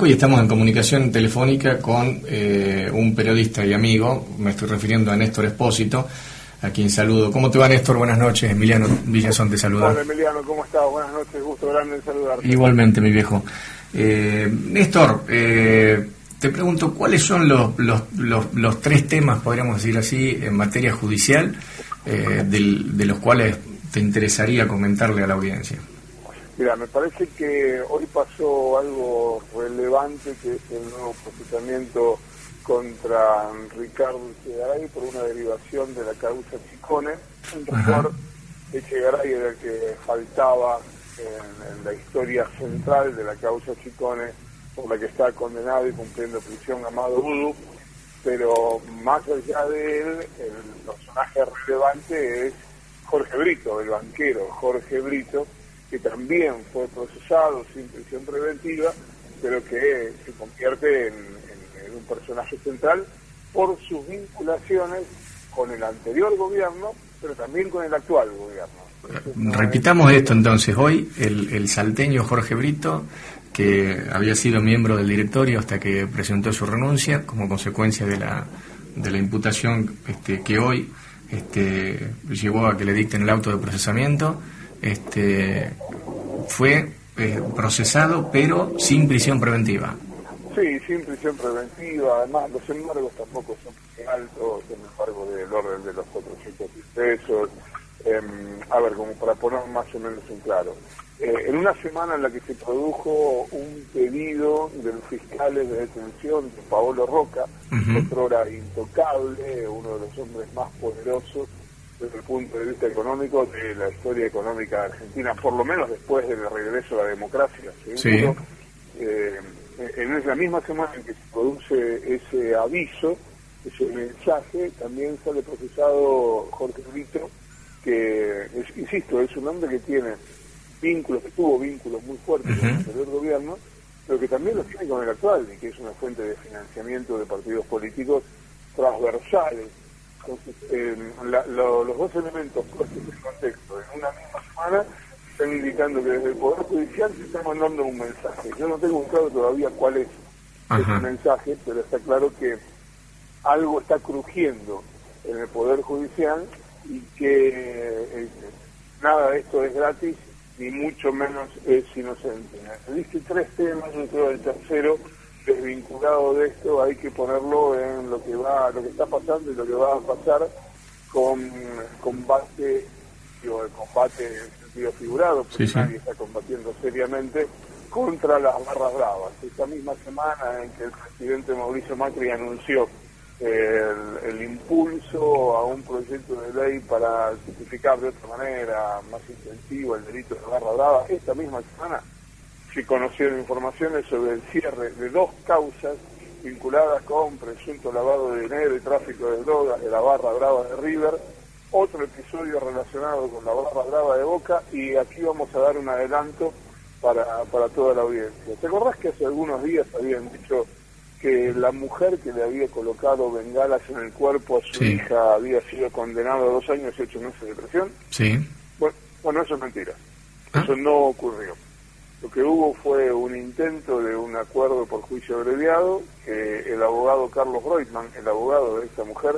Hoy estamos en comunicación telefónica con eh, un periodista y amigo, me estoy refiriendo a Néstor Espósito, a quien saludo. ¿Cómo te va Néstor? Buenas noches, Emiliano Villazón te saluda. Hola Emiliano, ¿cómo estás? Buenas noches, gusto grande en saludarte. Igualmente, mi viejo. Eh, Néstor, eh, te pregunto, ¿cuáles son los, los, los, tres temas, podríamos decir así, en materia judicial, de los cuales te interesaría comentarle a la audiencia? Mira, me parece que hoy pasó algo relevante que es el nuevo procesamiento contra Ricardo Echegaray por una derivación de la causa Chicone. Un doctor Echegaray era el que faltaba en, la historia central de la causa Chicone por la que está condenado y cumpliendo prisión Amado Udu, pero más allá de él, el personaje relevante es Jorge Brito, el banquero Jorge Brito, que también fue procesado sin prisión preventiva, pero que se convierte en, un personaje central por sus vinculaciones con el anterior gobierno, pero también con el actual gobierno. Repitamos esto entonces, hoy el, el salteño Jorge Brito, que había sido miembro del directorio hasta que presentó su renuncia como consecuencia de la, de la imputación este, que hoy este, llevó a que le dicten el auto de procesamiento, este, fue eh, procesado pero sin prisión preventiva. Sí, sin prisión preventiva, además los embargos tampoco son muy altos, el embargo del orden de los 400 pesos, em, a ver, como para poner más o menos en claro. Eh, en una semana en la que se produjo un pedido de los fiscales de detención de Paolo Roca, otro hora intocable, uno de los hombres más poderosos desde el punto de vista económico de la historia económica Argentina, por lo menos después del regreso a la democracia, seguro. Eh, en la misma semana en que se produce ese aviso, ese mensaje, también sale procesado Jorge Brito, que, insisto, es un hombre que tiene vínculos, que tuvo vínculos muy fuertes con el anterior gobierno, pero que también los tiene con el actual, y que es una fuente de financiamiento de partidos políticos transversales entonces, los dos elementos puestos en contexto en una misma semana están indicando que desde el Poder Judicial se está mandando un mensaje. Yo no tengo claro todavía cuál es ese mensaje, pero está claro que algo está crujiendo en el Poder Judicial y que eh, nada de esto es gratis, ni mucho menos es inocente. Dije tres temas, yo creo el tercero desvinculado de esto hay que ponerlo en lo que va, lo que está pasando y lo que va a pasar con combate, digo, el combate en sentido figurado, porque nadie está combatiendo seriamente contra las barras bravas. Esta misma semana en que el presidente Mauricio Macri anunció el, impulso a un proyecto de ley para justificar de otra manera más intensivo el delito de barra brava, esta misma semana se conocieron informaciones sobre el cierre de dos causas vinculadas con presunto lavado de dinero y tráfico de drogas de la barra brava de River, otro episodio relacionado con la barra brava de Boca y aquí vamos a dar un adelanto para, para toda la audiencia. ¿Te acordás que hace algunos días habían dicho que la mujer que le había colocado bengalas en el cuerpo a su hija había sido condenada a dos años y ocho meses de prisión? Sí. Bueno, bueno eso es mentira. ¿Ah? Eso no ocurrió. Lo que hubo fue un intento de un acuerdo por juicio abreviado que el abogado Carlos Reutemann, el abogado de esta mujer,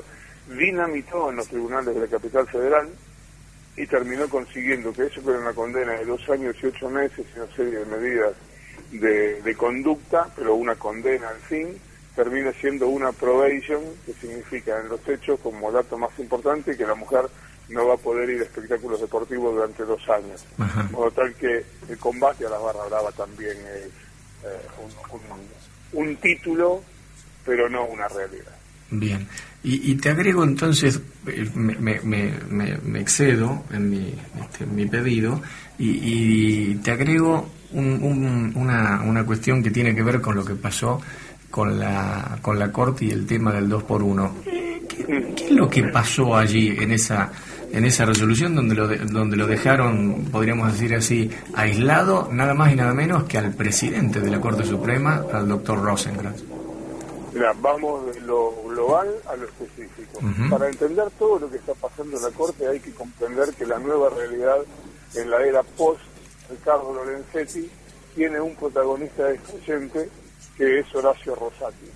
dinamitó en los tribunales de la capital federal y terminó consiguiendo que eso fuera una condena de dos años y ocho meses y una serie de medidas de, de conducta, pero una condena al fin, termina siendo una probation, que significa en los hechos, como dato más importante, que la mujer no va a poder ir a espectáculos deportivos durante dos años. De modo tal que el combate a la barra brava también es eh, un, título, pero no una realidad. Bien, y, te agrego entonces, eh, me, me, me, excedo en mi, este, mi pedido y, te agrego una, una cuestión que tiene que ver con lo que pasó con la, con la Corte y el tema del 2 por 1 ¿Qué, ¿Qué, es lo que pasó allí en esa en esa resolución donde lo, donde lo dejaron, podríamos decir así, aislado, nada más y nada menos que al presidente de la Corte Suprema, al doctor Rosenkrantz. Mira, vamos de lo global a lo específico. Para entender todo lo que está pasando en la Corte hay que comprender que la nueva realidad en la era post Ricardo Lorenzetti tiene un protagonista excluyente que es Horacio Rosati.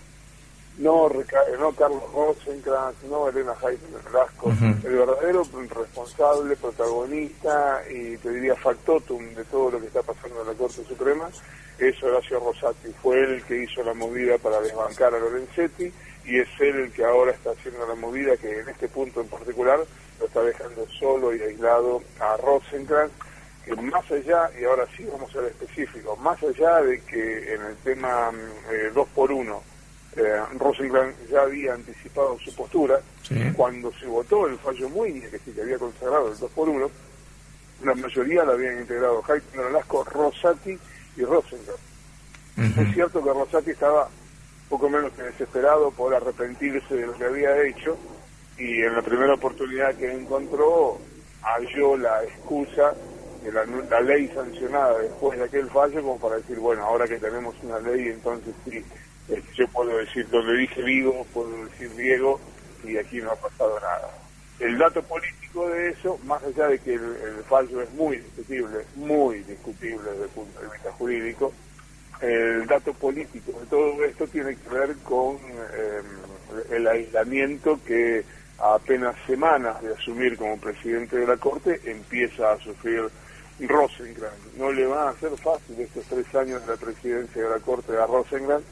No, no Carlos Rosenkrantz, no Elena Jaime Velasco, el verdadero responsable, protagonista y te diría factotum de todo lo que está pasando en la Corte Suprema es Horacio Rosati. Fue él el que hizo la movida para desbancar a Lorenzetti y es él el que ahora está haciendo la movida que en este punto en particular lo está dejando solo y aislado a Rosenkrantz que más allá, y ahora sí vamos a ser específicos, más allá de que en el tema 2 mm, por 1 eh, ya había anticipado su postura, cuando se votó el fallo muy que sí que había consagrado el 2 por 1 la mayoría la habían integrado Jaime Nolasco, Rosati y Rosenkrantz. Es cierto que Rosati estaba poco menos que desesperado por arrepentirse de lo que había hecho y en la primera oportunidad que encontró halló la excusa de la, ley sancionada después de aquel fallo como para decir, bueno, ahora que tenemos una ley, entonces sí, yo puedo decir donde dije Vigo, puedo decir Diego, y aquí no ha pasado nada. El dato político de eso, más allá de que el, fallo es muy discutible, muy discutible desde el punto de vista jurídico, el dato político de todo esto tiene que ver con eh, el aislamiento que a apenas semanas de asumir como presidente de la Corte empieza a sufrir Rosengrant. No le va a ser fácil estos tres años de la presidencia de la Corte a Rosengrant.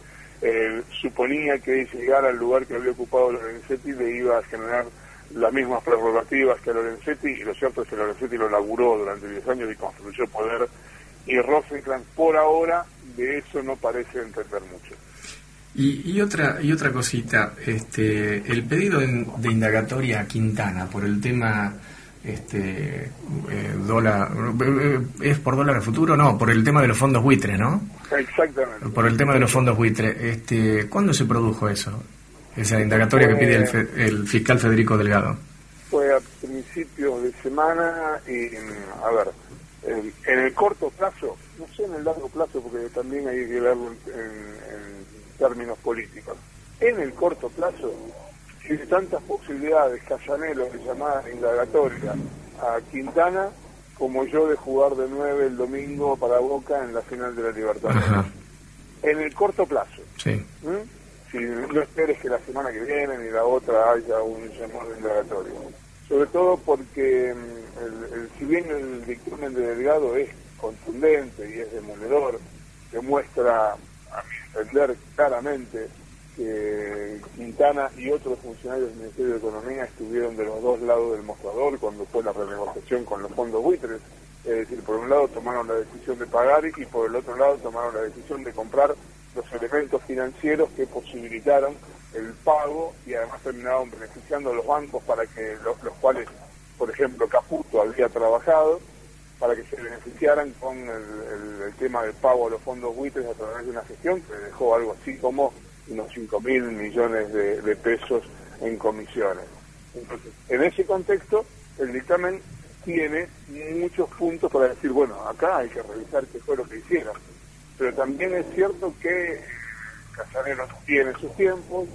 Eh, suponía que llegar al lugar que había ocupado Lorenzetti le iba a generar las mismas prerrogativas que Lorenzetti y lo cierto es que Lorenzetti lo laburó durante 10 años y construyó poder y Rosenkrantz. Por ahora de eso no parece entender mucho. Y, otra y otra cosita, este, el pedido de indagatoria a Quintana por el tema este eh, dólar eh, es por dólar futuro no por el tema de los fondos buitres no exactamente. Por el tema de los fondos buitres este cuándo se produjo eso esa indagatoria que pide el, fiscal Federico Delgado. Fue a principios de semana y a ver en, el corto plazo no sé en el largo plazo porque también hay que verlo en términos políticos. En el corto plazo tiene tantas posibilidades Casanelo de llamar indagatoria a Quintana como yo de jugar de nueve el domingo para Boca en la final de la Libertad. En el corto plazo. Sí. Si no esperes que la semana que viene ni la otra haya un llamado de indagatoria. Sobre todo porque mm, el, si bien el dictamen de Delgado es contundente y es demoledor, demuestra, a mi entender claramente, Quintana y otros funcionarios del Ministerio de Economía estuvieron de los dos lados del mostrador cuando fue la renegociación con los fondos buitres. Es decir, por un lado tomaron la decisión de pagar y por el otro lado tomaron la decisión de comprar los elementos financieros que posibilitaron el pago y además terminaron beneficiando a los bancos para que los, cuales, por ejemplo, Caputo había trabajado para que se beneficiaran con el, el tema del pago a los fondos buitres a través de una gestión que dejó algo así como unos 5 mil millones de, pesos en comisiones. Entonces, en ese contexto, el dictamen tiene muchos puntos para decir, bueno, acá hay que revisar qué fue lo que hicieron. Pero también es cierto que Casanero tiene sus tiempos,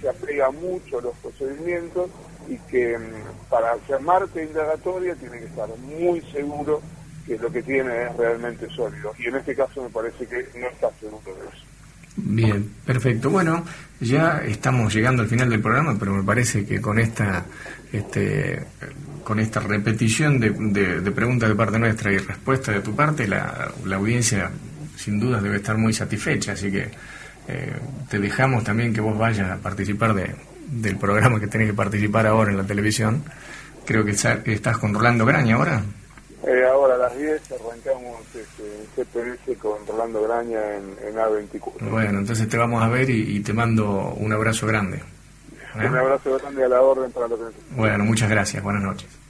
se apega mucho a los procedimientos y que mm, para llamarte indagatoria tiene que estar muy seguro que lo que tiene es realmente sólido. Y en este caso me parece que no está seguro de eso. Bien, perfecto. Bueno, ya estamos llegando al final del programa, pero me parece que con esta este, con esta repetición de, preguntas de parte nuestra y respuesta de tu parte, la, la audiencia sin dudas debe estar muy satisfecha, así que eh, te dejamos también que vos vayas a participar de, del programa que tenés que participar ahora en la televisión. Creo que estás con Rolando Graña ahora. Eh, ahora las 10 arrancamos este, CPS con Rolando Graña en, A24. Bueno, entonces te vamos a ver y, te mando un abrazo grande. Un abrazo grande a la orden para lo que Bueno, muchas gracias. Buenas noches.